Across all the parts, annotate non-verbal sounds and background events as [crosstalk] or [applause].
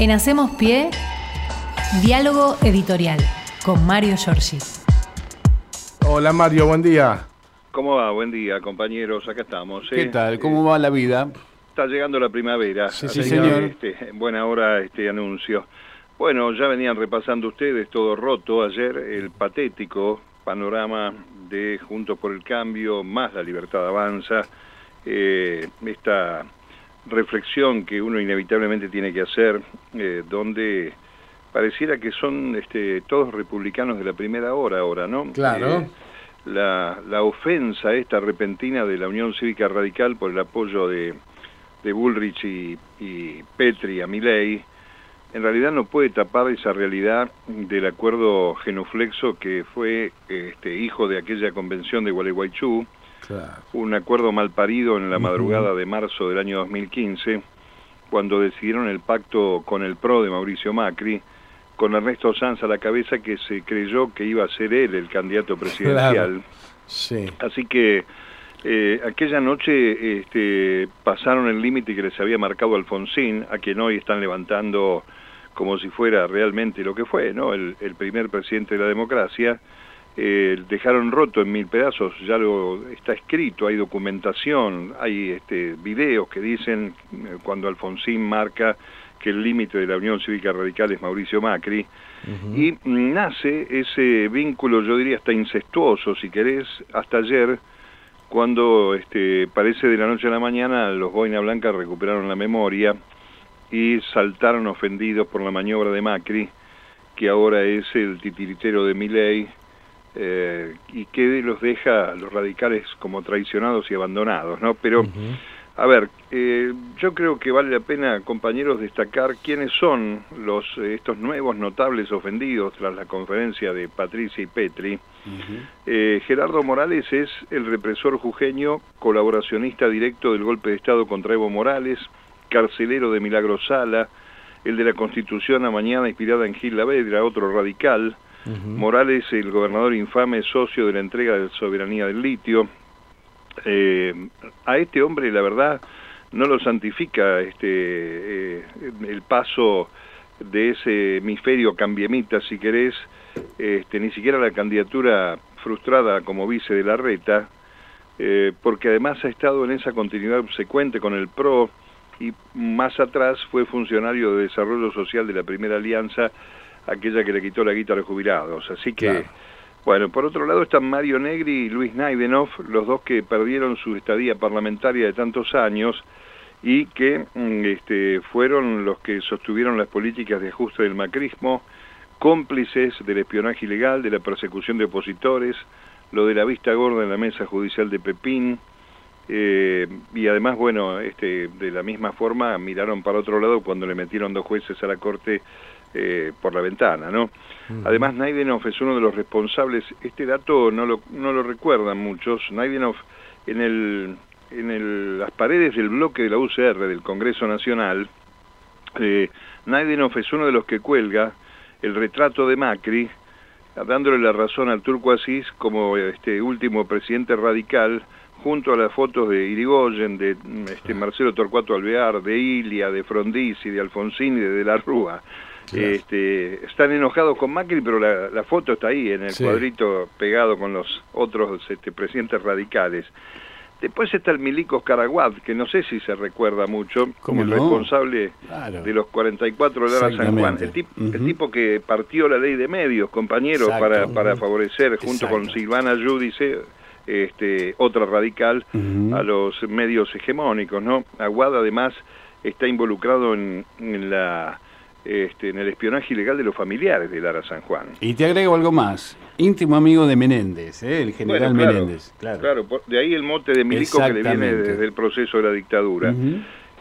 En Hacemos Pie, diálogo editorial con Mario Giorgi. Hola Mario, buen día. ¿Cómo va? Buen día, compañeros. Acá estamos. ¿Qué ¿eh? tal? ¿Cómo va la vida? Está llegando la primavera. Sí, sí, señor. este, en buena hora este anuncio. Bueno, ya venían repasando ustedes todo roto ayer el patético panorama de Juntos por el Cambio más la Libertad Avanza. eh, esta reflexión que uno inevitablemente tiene que hacer, eh, donde pareciera que son este, todos republicanos de la primera hora ahora, ¿no? Claro. Eh, la, la ofensa esta repentina de la Unión Cívica Radical por el apoyo de, de Bullrich y, y Petri a Milei, en realidad no puede tapar esa realidad del acuerdo genuflexo que fue este, hijo de aquella convención de Gualeguaychú, Claro. un acuerdo mal parido en la madrugada de marzo del año 2015, cuando decidieron el pacto con el PRO de Mauricio Macri, con Ernesto Sanz a la cabeza que se creyó que iba a ser él el candidato presidencial. Claro. Sí. Así que eh, aquella noche este, pasaron el límite que les había marcado Alfonsín, a quien hoy están levantando como si fuera realmente lo que fue, ¿no? El, el primer presidente de la democracia. Eh, dejaron roto en mil pedazos, ya lo está escrito, hay documentación, hay este, videos que dicen eh, cuando Alfonsín marca que el límite de la Unión Cívica Radical es Mauricio Macri, y nace ese vínculo, yo diría hasta incestuoso, si querés, hasta ayer, cuando este, parece de la noche a la mañana los Boina Blanca recuperaron la memoria y saltaron ofendidos por la maniobra de Macri, que ahora es el titiritero de Milei, eh, y que los deja a los radicales como traicionados y abandonados, ¿no? Pero, a ver, eh, yo creo que vale la pena, compañeros, destacar quiénes son los eh, estos nuevos notables ofendidos tras la conferencia de Patricia y Petri. Eh, Gerardo Morales es el represor jujeño, colaboracionista directo del golpe de Estado contra Evo Morales, carcelero de Milagro Sala, el de la Constitución a mañana inspirada en Gil Lavedra, otro radical, Morales, el gobernador infame, socio de la entrega de soberanía del litio. Eh, a este hombre, la verdad, no lo santifica este eh, el paso de ese hemisferio cambiemita, si querés, este, ni siquiera la candidatura frustrada como vice de la reta, eh, porque además ha estado en esa continuidad obsecuente con el PRO y más atrás fue funcionario de desarrollo social de la primera alianza, aquella que le quitó la guita a los jubilados. Así que, Claro. bueno, por otro lado están Mario Negri y Luis Naidenov, los dos que perdieron su estadía parlamentaria de tantos años y que mm, este, fueron los que sostuvieron las políticas de ajuste del macrismo, cómplices del espionaje ilegal, de la persecución de opositores, lo de la vista gorda en la mesa judicial de Pepín, eh, y además, bueno, este, de la misma forma miraron para otro lado cuando le metieron dos jueces a la corte eh, por la ventana, ¿no? Además, Naidenov es uno de los responsables, este dato no lo, no lo recuerdan muchos, Naidenov en, el, en el, las paredes del bloque de la UCR del Congreso Nacional, eh, Naidenov es uno de los que cuelga el retrato de Macri, dándole la razón al Turco Asís como este último presidente radical, junto a las fotos de Irigoyen, de este, Marcelo Torcuato Alvear, de Ilia, de Frondizi, de Alfonsín y de De la Rúa. Claro. Este, están enojados con Macri, pero la, la foto está ahí, en el Sí. cuadrito pegado con los otros este, presidentes radicales. Después está el Milicos Caraguat, que no sé si se recuerda mucho, ¿Cómo el no? responsable Claro. de los 44 de Lara San Juan. El, tip- el tipo que partió la ley de medios, compañeros, Exacto. para, para favorecer, junto con. Silvana Yudice, este, otra radical, a los medios hegemónicos, ¿no? Aguada además está involucrado en, en la este, en el espionaje ilegal de los familiares de Lara San Juan. Y te agrego algo más. Íntimo amigo de Menéndez, ¿eh? el general Bueno, claro, Menéndez. Claro. claro, de ahí el mote de milico que le viene desde el proceso de la dictadura.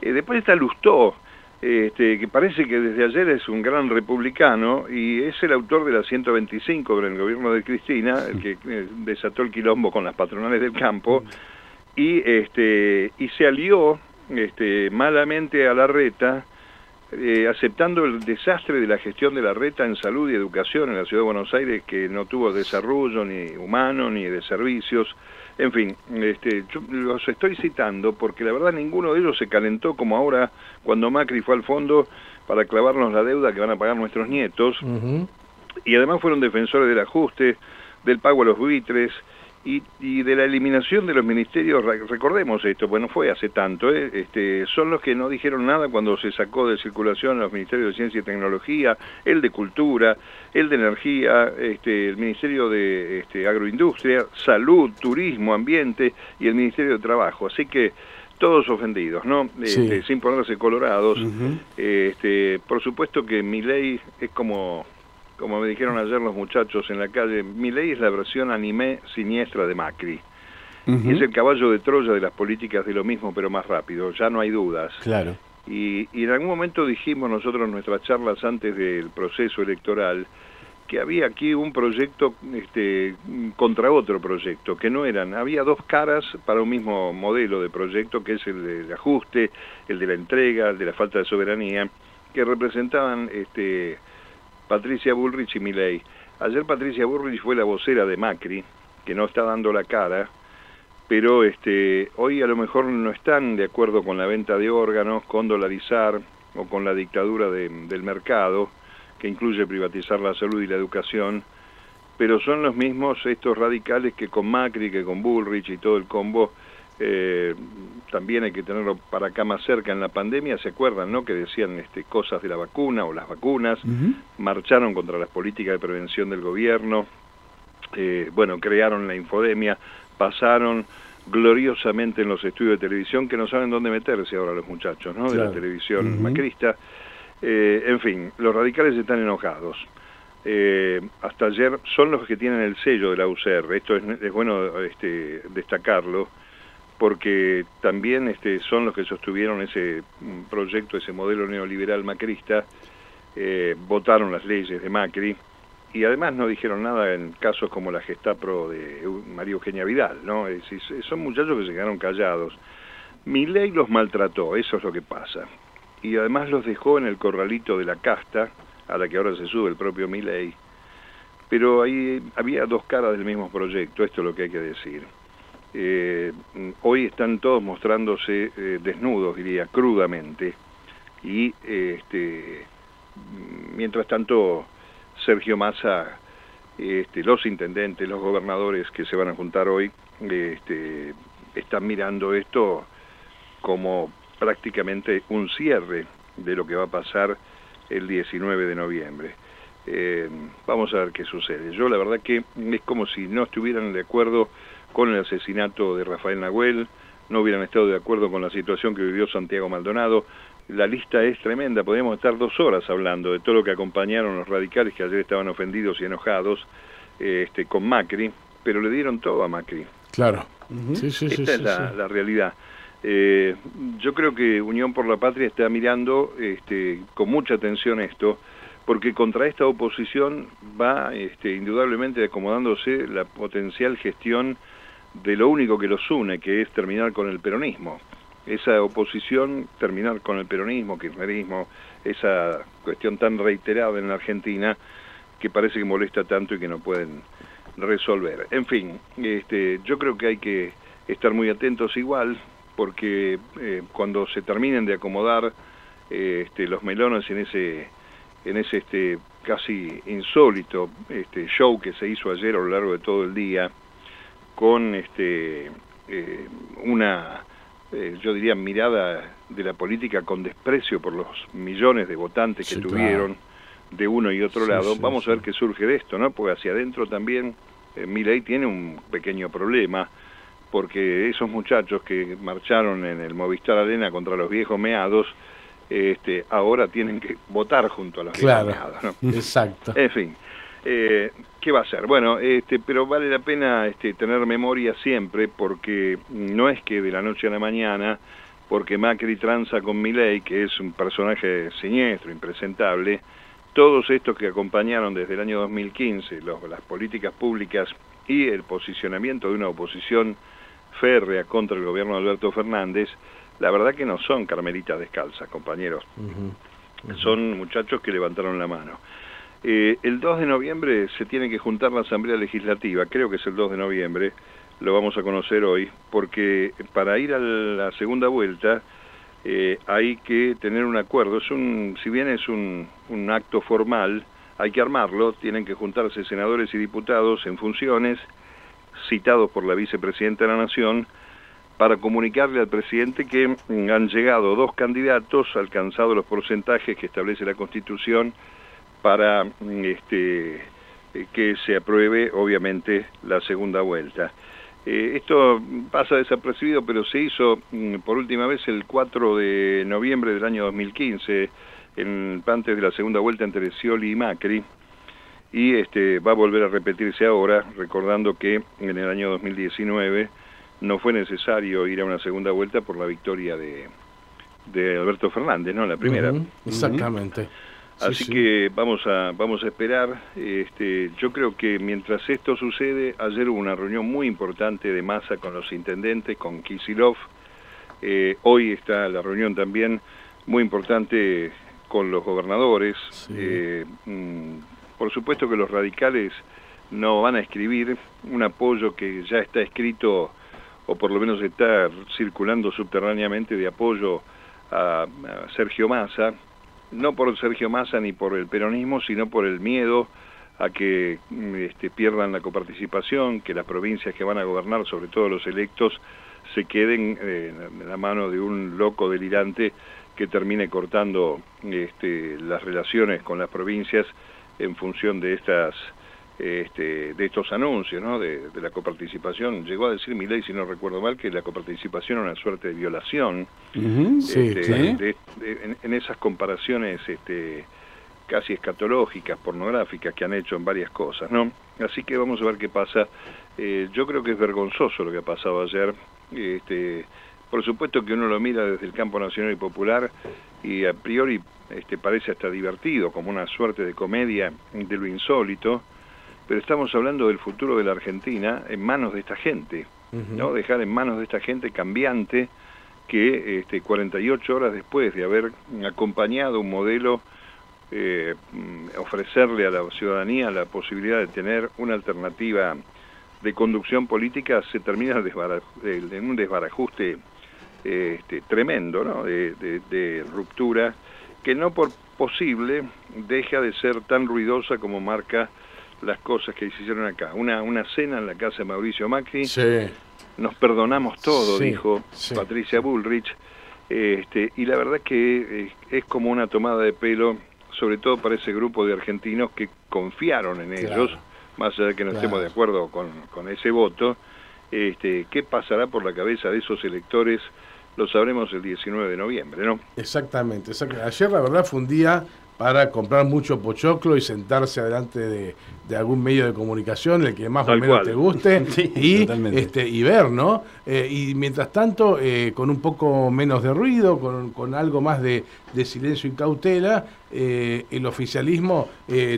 Eh, después está Lustó, este, que parece que desde ayer es un gran republicano y es el autor de la 125 en el gobierno de Cristina, el que eh, desató el quilombo con las patronales del campo, y, este, y se alió este, malamente a la reta, eh, aceptando el desastre de la gestión de la reta en salud y educación en la ciudad de Buenos Aires, que no tuvo desarrollo ni humano ni de servicios. En fin, este, yo los estoy citando porque la verdad ninguno de ellos se calentó como ahora cuando Macri fue al fondo para clavarnos la deuda que van a pagar nuestros nietos. Y además fueron defensores del ajuste, del pago a los buitres, y, de la eliminación de los ministerios, recordemos esto, bueno, fue hace tanto, ¿eh? este, son los que no dijeron nada cuando se sacó de circulación los ministerios de Ciencia y Tecnología, el de Cultura, el de Energía, este, el Ministerio de este, Agroindustria, Salud, Turismo, Ambiente y el Ministerio de Trabajo. Así que todos ofendidos, ¿no? Este, sin ponerse colorados. este, por supuesto que mi ley es como como me dijeron ayer los muchachos en la calle, mi ley es la versión anime siniestra de Macri. Y es el caballo de Troya de las políticas de lo mismo, pero más rápido, ya no hay dudas. Claro. Y, y en algún momento dijimos nosotros en nuestras charlas antes del proceso electoral que había aquí un proyecto este, contra otro proyecto, que no eran, había dos caras para un mismo modelo de proyecto, que es el del ajuste, el de la entrega, el de la falta de soberanía, que representaban este, Patricia Bullrich y Milei. Ayer Patricia Bullrich fue la vocera de Macri, que no está dando la cara, pero este, hoy a lo mejor no están de acuerdo con la venta de órganos, con dolarizar o con la dictadura del mercado, que incluye privatizar la salud y la educación, pero son los mismos estos radicales que con Macri, que con Bullrich y todo el combo eh, también hay que tenerlo para acá más cerca en la pandemia, ¿se acuerdan, no? Que decían este, cosas de la vacuna o las vacunas, marcharon contra las políticas de prevención del gobierno, eh, bueno, crearon la infodemia, pasaron gloriosamente en los estudios de televisión que no saben dónde meterse ahora los muchachos, ¿no? De la televisión macrista. Eh, en fin, los radicales están enojados. Eh, hasta ayer son los que tienen el sello de la UCR, esto es, es bueno este, destacarlo, porque también este, son los que sostuvieron ese mm, proyecto, ese modelo neoliberal macrista, eh, votaron las leyes de Macri y además no dijeron nada en casos como la Gestapo de María Eugenia Vidal, ¿no? Es son muchachos que se quedaron callados. Mi ley los maltrató, eso es lo que pasa. Y además los dejó en el corralito de la casta, a la que ahora se sube el propio Milei. Pero ahí había dos caras del mismo proyecto, esto es lo que hay que decir. Eh, hoy están todos mostrándose eh, desnudos, diría, crudamente, y este, mientras tanto Sergio Massa, este, los intendentes, los gobernadores que se van a juntar hoy, este, están mirando esto como prácticamente un cierre de lo que va a pasar el 19 de noviembre. Eh, vamos a ver qué sucede. Yo la verdad que es como si no estuvieran de acuerdo con el asesinato de Rafael Nahuel, no hubieran estado de acuerdo con la situación que vivió Santiago Maldonado. La lista es tremenda, podríamos estar dos horas hablando de todo lo que acompañaron los radicales que ayer estaban ofendidos y enojados este, con Macri, pero le dieron todo a Macri. Claro. Esta es la, realidad. Eh, yo creo que Unión por la Patria está mirando este, con mucha atención esto, porque contra esta oposición va este, indudablemente acomodándose la potencial gestión de lo único que los une, que es terminar con el peronismo. Esa oposición, terminar con el peronismo, kirchnerismo, esa cuestión tan reiterada en la Argentina que parece que molesta tanto y que no pueden resolver. En fin, este, yo creo que hay que estar muy atentos igual, porque eh, cuando se terminen de acomodar eh, este, los melones en ese, en ese este, casi insólito este, show que se hizo ayer a lo largo de todo el día, con este, eh, una, eh, yo diría, mirada de la política con desprecio por los millones de votantes que tuvieron de uno y otro lado. Vamos a ver qué surge de esto, ¿no? Porque hacia adentro también eh, Milei tiene un pequeño problema, porque esos muchachos que marcharon en el Movistar Arena contra los viejos meados, este, ahora tienen que votar junto a los viejos meados. ¿no? [laughs] Exacto. En fin. Eh, ¿Qué va a ser? Bueno, este, pero vale la pena este, tener memoria siempre porque no es que de la noche a la mañana, porque Macri tranza con Milei, que es un personaje siniestro, impresentable, todos estos que acompañaron desde el año 2015 las políticas públicas y el posicionamiento de una oposición férrea contra el gobierno de Alberto Fernández, la verdad que no son carmelitas descalzas, compañeros. Son muchachos que levantaron la mano. Eh, el 2 de noviembre se tiene que juntar la Asamblea Legislativa, creo que es el 2 de noviembre, lo vamos a conocer hoy, porque para ir a la segunda vuelta eh, hay que tener un acuerdo. Si bien es un, un acto formal, hay que armarlo, tienen que juntarse senadores y diputados en funciones, citados por la vicepresidenta de la Nación, para comunicarle al presidente que han llegado dos candidatos, alcanzado los porcentajes que establece la Constitución, para este, que se apruebe, obviamente, la segunda vuelta. Eh, esto pasa desapercibido, pero se hizo mm, por última vez el 4 de noviembre del año 2015, en, antes de la segunda vuelta entre Scioli y Macri, y este, va a volver a repetirse ahora, recordando que en el año 2019 no fue necesario ir a una segunda vuelta por la victoria de, de Alberto Fernández, ¿no? La primera. Exactamente. Así que vamos a vamos a esperar. Este, yo creo que mientras esto sucede, ayer hubo una reunión muy importante de masa con los intendentes, con Kisilov. Eh, hoy está la reunión también muy importante con los gobernadores. Eh, mm, por supuesto que los radicales no van a escribir un apoyo que ya está escrito o por lo menos está circulando subterráneamente de apoyo a, Sergio Massa, no por Sergio Massa ni por el peronismo, sino por el miedo a que mm, este, pierdan la coparticipación, que las provincias que van a gobernar, sobre todo los electos, se queden eh, en la mano de un loco delirante que termine cortando este, las relaciones con las provincias en función de estas este, de estos anuncios, ¿no? de, la coparticipación. Llegó a decir mi ley, si no recuerdo mal, que la coparticipación era una suerte de violación. Este, en, esas comparaciones este, casi escatológicas, pornográficas que han hecho en varias cosas. ¿no? Así que vamos a ver qué pasa. Eh, yo creo que es vergonzoso lo que ha pasado ayer. Este, por supuesto que uno lo mira desde el campo nacional y popular y a priori este, parece hasta divertido, como una suerte de comedia de lo insólito pero estamos hablando del futuro de la Argentina en manos de esta gente, ¿no? Dejar en manos de esta gente cambiante que este, 48 horas después de haber acompañado un modelo, eh, ofrecerle a la ciudadanía la posibilidad de tener una alternativa de conducción política, se termina en un desbarajuste este, tremendo, ¿no? de, de ruptura, que no por posible deja de ser tan ruidosa como marca las cosas que se hicieron acá. Una, una cena en la casa de Mauricio Macri. Nos perdonamos todo, dijo Patricia Bullrich. Este, y la verdad que eh, es como una tomada de pelo, sobre todo para ese grupo de argentinos que confiaron en ellos, más allá de que no estemos de acuerdo con, con ese voto. Este, ¿Qué pasará por la cabeza de esos electores? Lo sabremos el 19 de noviembre, ¿no? Exactamente, exactamente. Ayer la verdad fue un día para comprar mucho pochoclo y sentarse adelante de, algún medio de comunicación, el que más o menos te guste, [laughs] y, este, y ver, ¿no? Eh, y mientras tanto, eh, con un poco menos de ruido, con, algo más de, silencio y cautela, eh, el oficialismo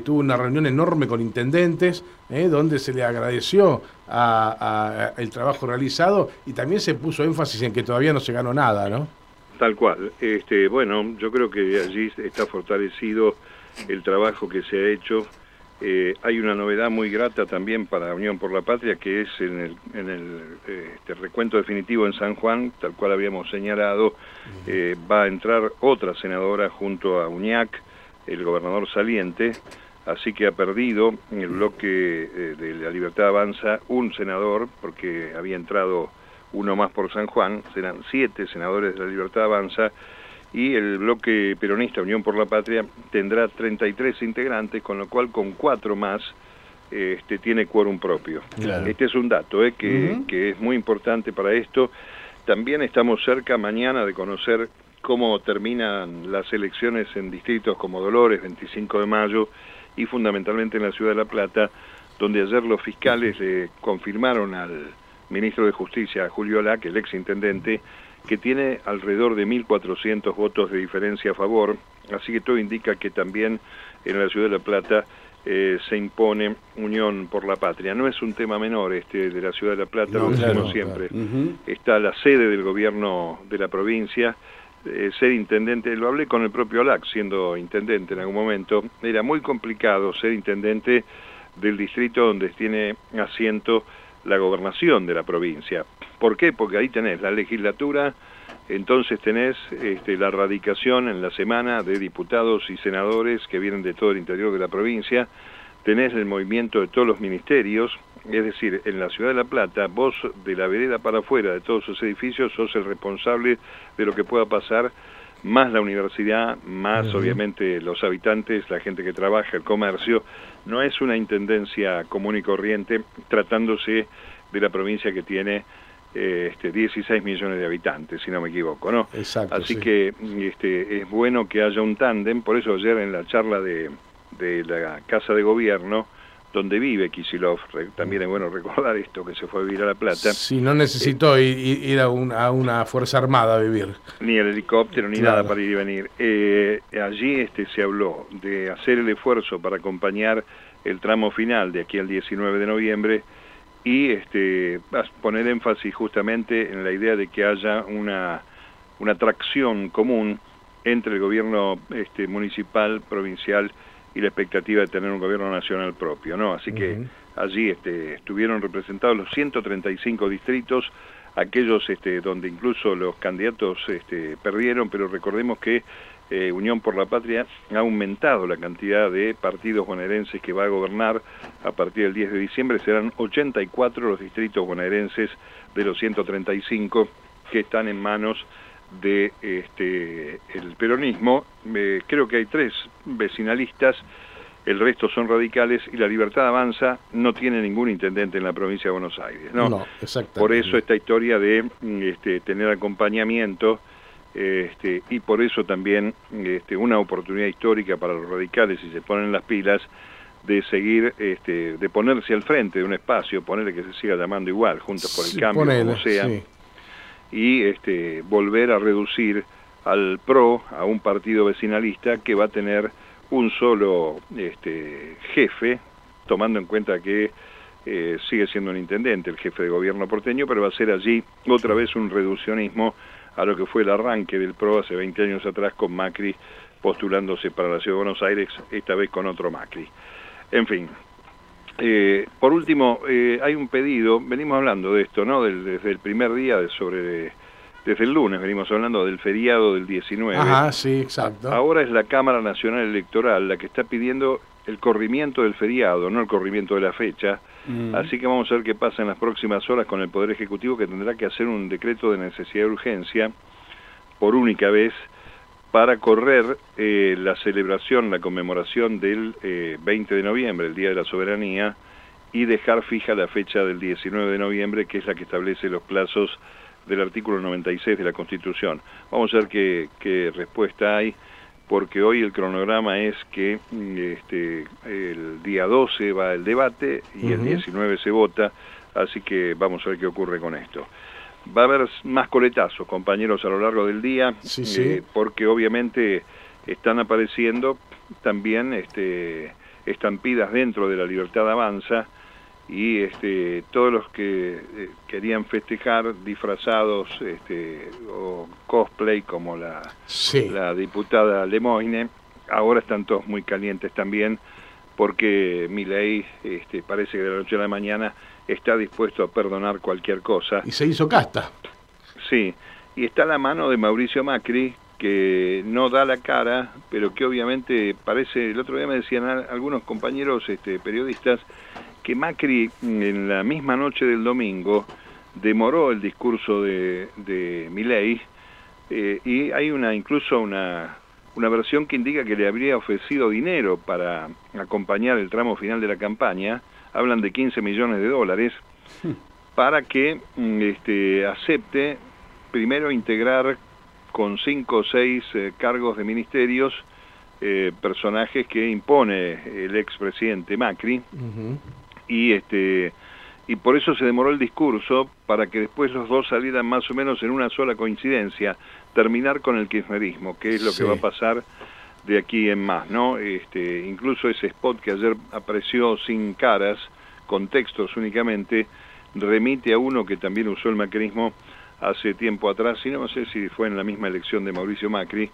tuvo una reunión enorme con intendentes, donde se le agradeció a, el trabajo realizado y también se puso énfasis en que todavía no se ganó nada, ¿no? Tal cual. Este, bueno, yo creo que allí está fortalecido el trabajo que se ha hecho. Eh, hay una novedad muy grata también para Unión por la Patria, que es en el, en el este, recuento definitivo en San Juan, tal cual habíamos señalado, eh, va a entrar otra senadora junto a Uñac, el gobernador saliente, así que ha perdido en el bloque eh, de la Libertad Avanza un senador, porque había entrado uno más por San Juan, serán siete senadores de la Libertad Avanza, y el bloque peronista Unión por la Patria tendrá 33 integrantes, con lo cual con cuatro más este, tiene quórum propio. Este es un dato eh, que, que es muy importante para esto. También estamos cerca mañana de conocer cómo terminan las elecciones en distritos como Dolores, 25 de mayo, y fundamentalmente en la ciudad de La Plata, donde ayer los fiscales le confirmaron al ministro de Justicia, Julio Lac, el ex intendente, que tiene alrededor de 1.400 votos de diferencia a favor, así que todo indica que también en la ciudad de La Plata eh, se impone unión por la patria. No es un tema menor este de la ciudad de La Plata, lo decimos siempre. Está la sede del gobierno de la provincia, eh, ser intendente, lo hablé con el propio LAC siendo intendente en algún momento, era muy complicado ser intendente del distrito donde tiene asiento la gobernación de la provincia. ¿Por qué? Porque ahí tenés la legislatura, Entonces tenés este, la radicación en la semana de diputados y senadores que vienen de todo el interior de la provincia, tenés el movimiento de todos los ministerios, es decir, en la ciudad de La Plata, vos de la vereda para afuera de todos sus edificios sos el responsable de lo que pueda pasar, más la universidad, más obviamente los habitantes, la gente que trabaja, el comercio. No es una intendencia común y corriente tratándose de la provincia que tiene eh, este, 16 millones de habitantes, si no me equivoco, ¿no? Exacto, Así que este, es bueno que haya un tándem, por eso ayer en la charla de, de la Casa de Gobierno, donde vive Kisilov. También es bueno recordar esto, que se fue a vivir a La Plata. Si no necesitó ir, a, una Fuerza Armada a vivir. Ni el helicóptero, ni nada para ir y venir. Eh, allí este, se habló de hacer el esfuerzo para acompañar el tramo final de aquí al 19 de noviembre y este, poner énfasis justamente en la idea de que haya una, una tracción común entre el gobierno este, municipal, provincial y la expectativa de tener un gobierno nacional propio, ¿no? Así que allí este, estuvieron representados los 135 distritos, aquellos este, donde incluso los candidatos este, perdieron, pero recordemos que eh, Unión por la Patria ha aumentado la cantidad de partidos bonaerenses que va a gobernar a partir del 10 de diciembre, serán 84 los distritos bonaerenses de los 135 que están en manos de este, el peronismo, creo que hay tres vecinalistas, el resto son radicales y la Libertad Avanza no tiene ningún intendente en la provincia de Buenos Aires. ¿no? no por eso esta historia de este, tener acompañamiento este, y por eso también este, una oportunidad histórica para los radicales si se ponen las pilas de seguir, este, de ponerse al frente de un espacio, ponerle que se siga llamando igual, Juntos por el Cambio, como sea y este, volver a reducir al PRO, a un partido vecinalista que va a tener un solo este, jefe, tomando en cuenta que eh, sigue siendo un intendente, el jefe de gobierno porteño, pero va a ser allí otra vez un reduccionismo a lo que fue el arranque del PRO hace 20 años atrás con Macri postulándose para la Ciudad de Buenos Aires, esta vez con otro Macri. En fin, eh, por último, eh, hay un pedido, venimos hablando de esto, ¿no? desde el primer día, de sobre desde el lunes venimos hablando del feriado del 19. Ajá, sí, exacto. Ahora es la Cámara Nacional Electoral la que está pidiendo el corrimiento del feriado, no el corrimiento de la fecha. Mm. Así que vamos a ver qué pasa en las próximas horas con el Poder Ejecutivo que tendrá que hacer un decreto de necesidad de urgencia por única vez para correr eh, la celebración, la conmemoración del 20 eh, de noviembre, el Día de la Soberanía, y dejar fija la fecha del 19 de noviembre, que es la que establece los plazos del artículo 96 de la Constitución. Vamos a ver qué, respuesta hay, porque hoy el cronograma es que mm, este, el día 12 va el debate y el 19 se vota, así que vamos a ver qué ocurre con esto va a haber más coletazos, compañeros, a lo largo del día, eh, porque obviamente están apareciendo también este, estampidas dentro de la libertad avanza y este, todos los que eh, querían festejar disfrazados este, o cosplay como la, la diputada Lemoine, ahora están todos muy calientes también porque mi ley este, parece que de la noche a la mañana está dispuesto a perdonar cualquier cosa. Y se hizo casta. Sí, y está la mano de Mauricio Macri, que no da la cara, pero que obviamente parece, el otro día me decían algunos compañeros este, periodistas, que Macri en la misma noche del domingo demoró el discurso de, de Milei eh, y hay una incluso una, una versión que indica que le habría ofrecido dinero para acompañar el tramo final de la campaña, hablan de 15 millones de dólares, para que mm, este, acepte primero integrar con cinco o seis eh, cargos de ministerios eh, personajes que impone el expresidente Macri. Y este y por eso se demoró el discurso para que después los dos salieran más o menos en una sola coincidencia, terminar con el kirchnerismo, que es lo que va a pasar de aquí en más, ¿no? Este, incluso ese spot que ayer apareció sin caras, con textos únicamente, remite a uno que también usó el macrismo hace tiempo atrás, y no sé si fue en la misma elección de Mauricio Macri,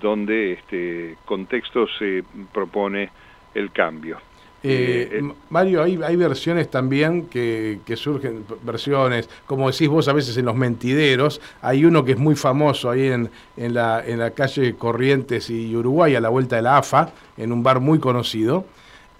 donde este, con textos se propone el cambio. Eh, eh, Mario, hay, hay versiones también que, surgen, versiones, como decís vos a veces en los mentideros, hay uno que es muy famoso ahí en, en, la, en la calle Corrientes y Uruguay, a la vuelta de la AFA, en un bar muy conocido,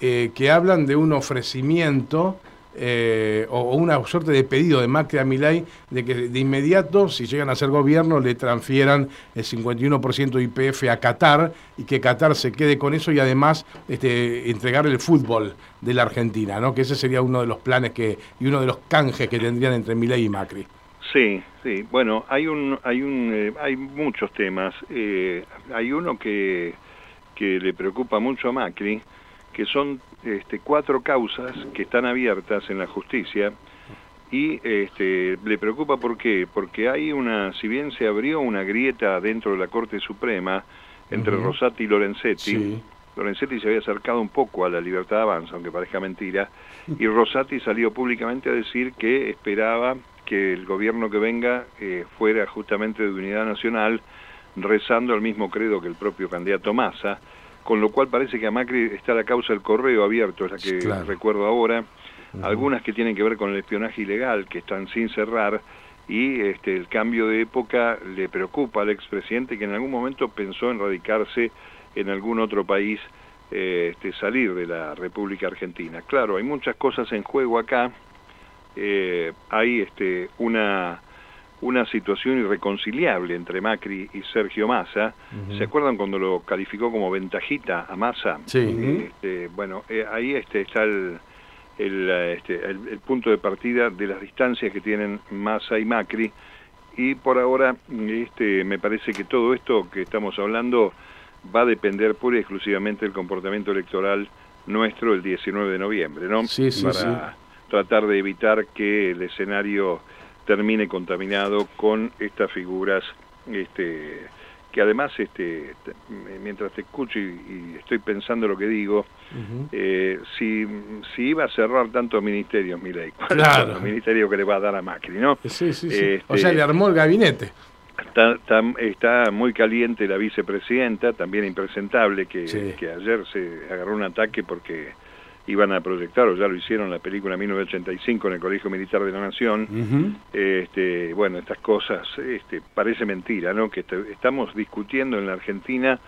eh, que hablan de un ofrecimiento eh, o, una suerte de pedido de Macri a Milay de que de inmediato, si llegan a ser gobierno, le transfieran el 51% de IPF a Qatar y que Qatar se quede con eso y además este, entregarle el fútbol de la Argentina, ¿no? que ese sería uno de los planes que y uno de los canjes que tendrían entre Milay y Macri. Sí, sí. Bueno, hay un, hay un, eh, hay muchos temas. Eh, hay uno que que le preocupa mucho a Macri, que son este, cuatro causas que están abiertas en la justicia y este, le preocupa por qué, porque hay una, si bien se abrió una grieta dentro de la Corte Suprema entre Rosati y Lorenzetti, Lorenzetti se había acercado un poco a la libertad de avanza, aunque parezca mentira, y [laughs] Rosati salió públicamente a decir que esperaba que el gobierno que venga eh, fuera justamente de unidad nacional, rezando el mismo credo que el propio candidato Massa, con lo cual parece que a Macri está la causa del correo abierto, es la que recuerdo ahora, algunas que tienen que ver con el espionaje ilegal, que están sin cerrar, y este, el cambio de época le preocupa al expresidente que en algún momento pensó en radicarse en algún otro país, eh, este, salir de la República Argentina. Claro, hay muchas cosas en juego acá, eh, hay este, una una situación irreconciliable entre Macri y Sergio Massa. ¿Se acuerdan cuando lo calificó como ventajita a Massa? Sí. Este, bueno, eh, ahí este, está el, este, el, el, punto de partida de las distancias que tienen Massa y Macri. Y por ahora este, me parece que todo esto que estamos hablando va a depender pura y exclusivamente del comportamiento electoral nuestro el 19 de noviembre, ¿no? Sí, sí, Para tratar de evitar que el escenario termine contaminado con estas figuras este, que además este, mientras te escucho y, estoy pensando lo que digo, eh, si, si iba a cerrar tantos ministerios, ley, ¿cuál claro. es el ministerio que le va a dar a Macri? ¿no? Sí, sí, sí. o sea, le armó el gabinete. Está, está, muy caliente la vicepresidenta, también impresentable, que, que ayer se agarró un ataque porque iban a proyectar, o ya lo hicieron, la película 1985 en el Colegio Militar de la Nación. este, bueno, estas cosas, este, parece mentira, ¿no? Que estamos discutiendo en la Argentina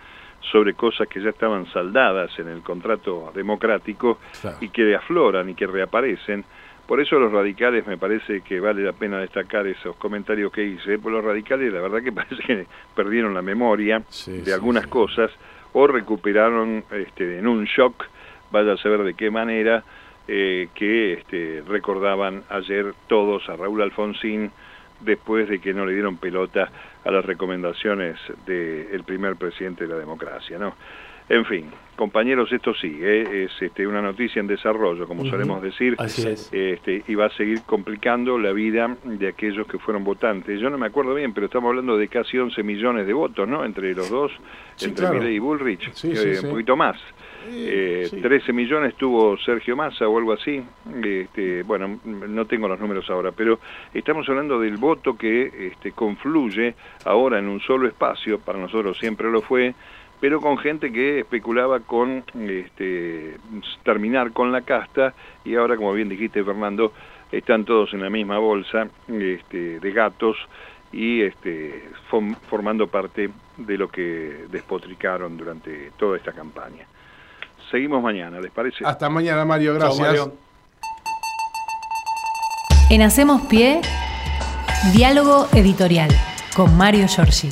sobre cosas que ya estaban saldadas en el contrato democrático y que afloran y que reaparecen. Por eso los radicales me parece que vale la pena destacar esos comentarios que hice, por los radicales la verdad que [laughs] parece que perdieron la memoria de algunas cosas o recuperaron este, en un shock vaya a saber de qué manera, eh, que este, recordaban ayer todos a Raúl Alfonsín después de que no le dieron pelota a las recomendaciones del primer presidente de la democracia. ¿no? En fin, compañeros, esto sí, ¿eh? es este, una noticia en desarrollo, como solemos decir, Este, y va a seguir complicando la vida de aquellos que fueron votantes. Yo no me acuerdo bien, pero estamos hablando de casi 11 millones de votos, ¿no? Entre los dos, entre y Bullrich, un poquito más. Eh, 13 millones tuvo Sergio Massa o algo así. Este, bueno, no tengo los números ahora, pero estamos hablando del voto que este, confluye ahora en un solo espacio, para nosotros siempre lo fue, pero con gente que especulaba con este, terminar con la casta y ahora, como bien dijiste Fernando, están todos en la misma bolsa este, de gatos y este, formando parte de lo que despotricaron durante toda esta campaña. Seguimos mañana, ¿les parece? Hasta mañana, Mario. Gracias. En Hacemos Pie, diálogo editorial con Mario Giorgi.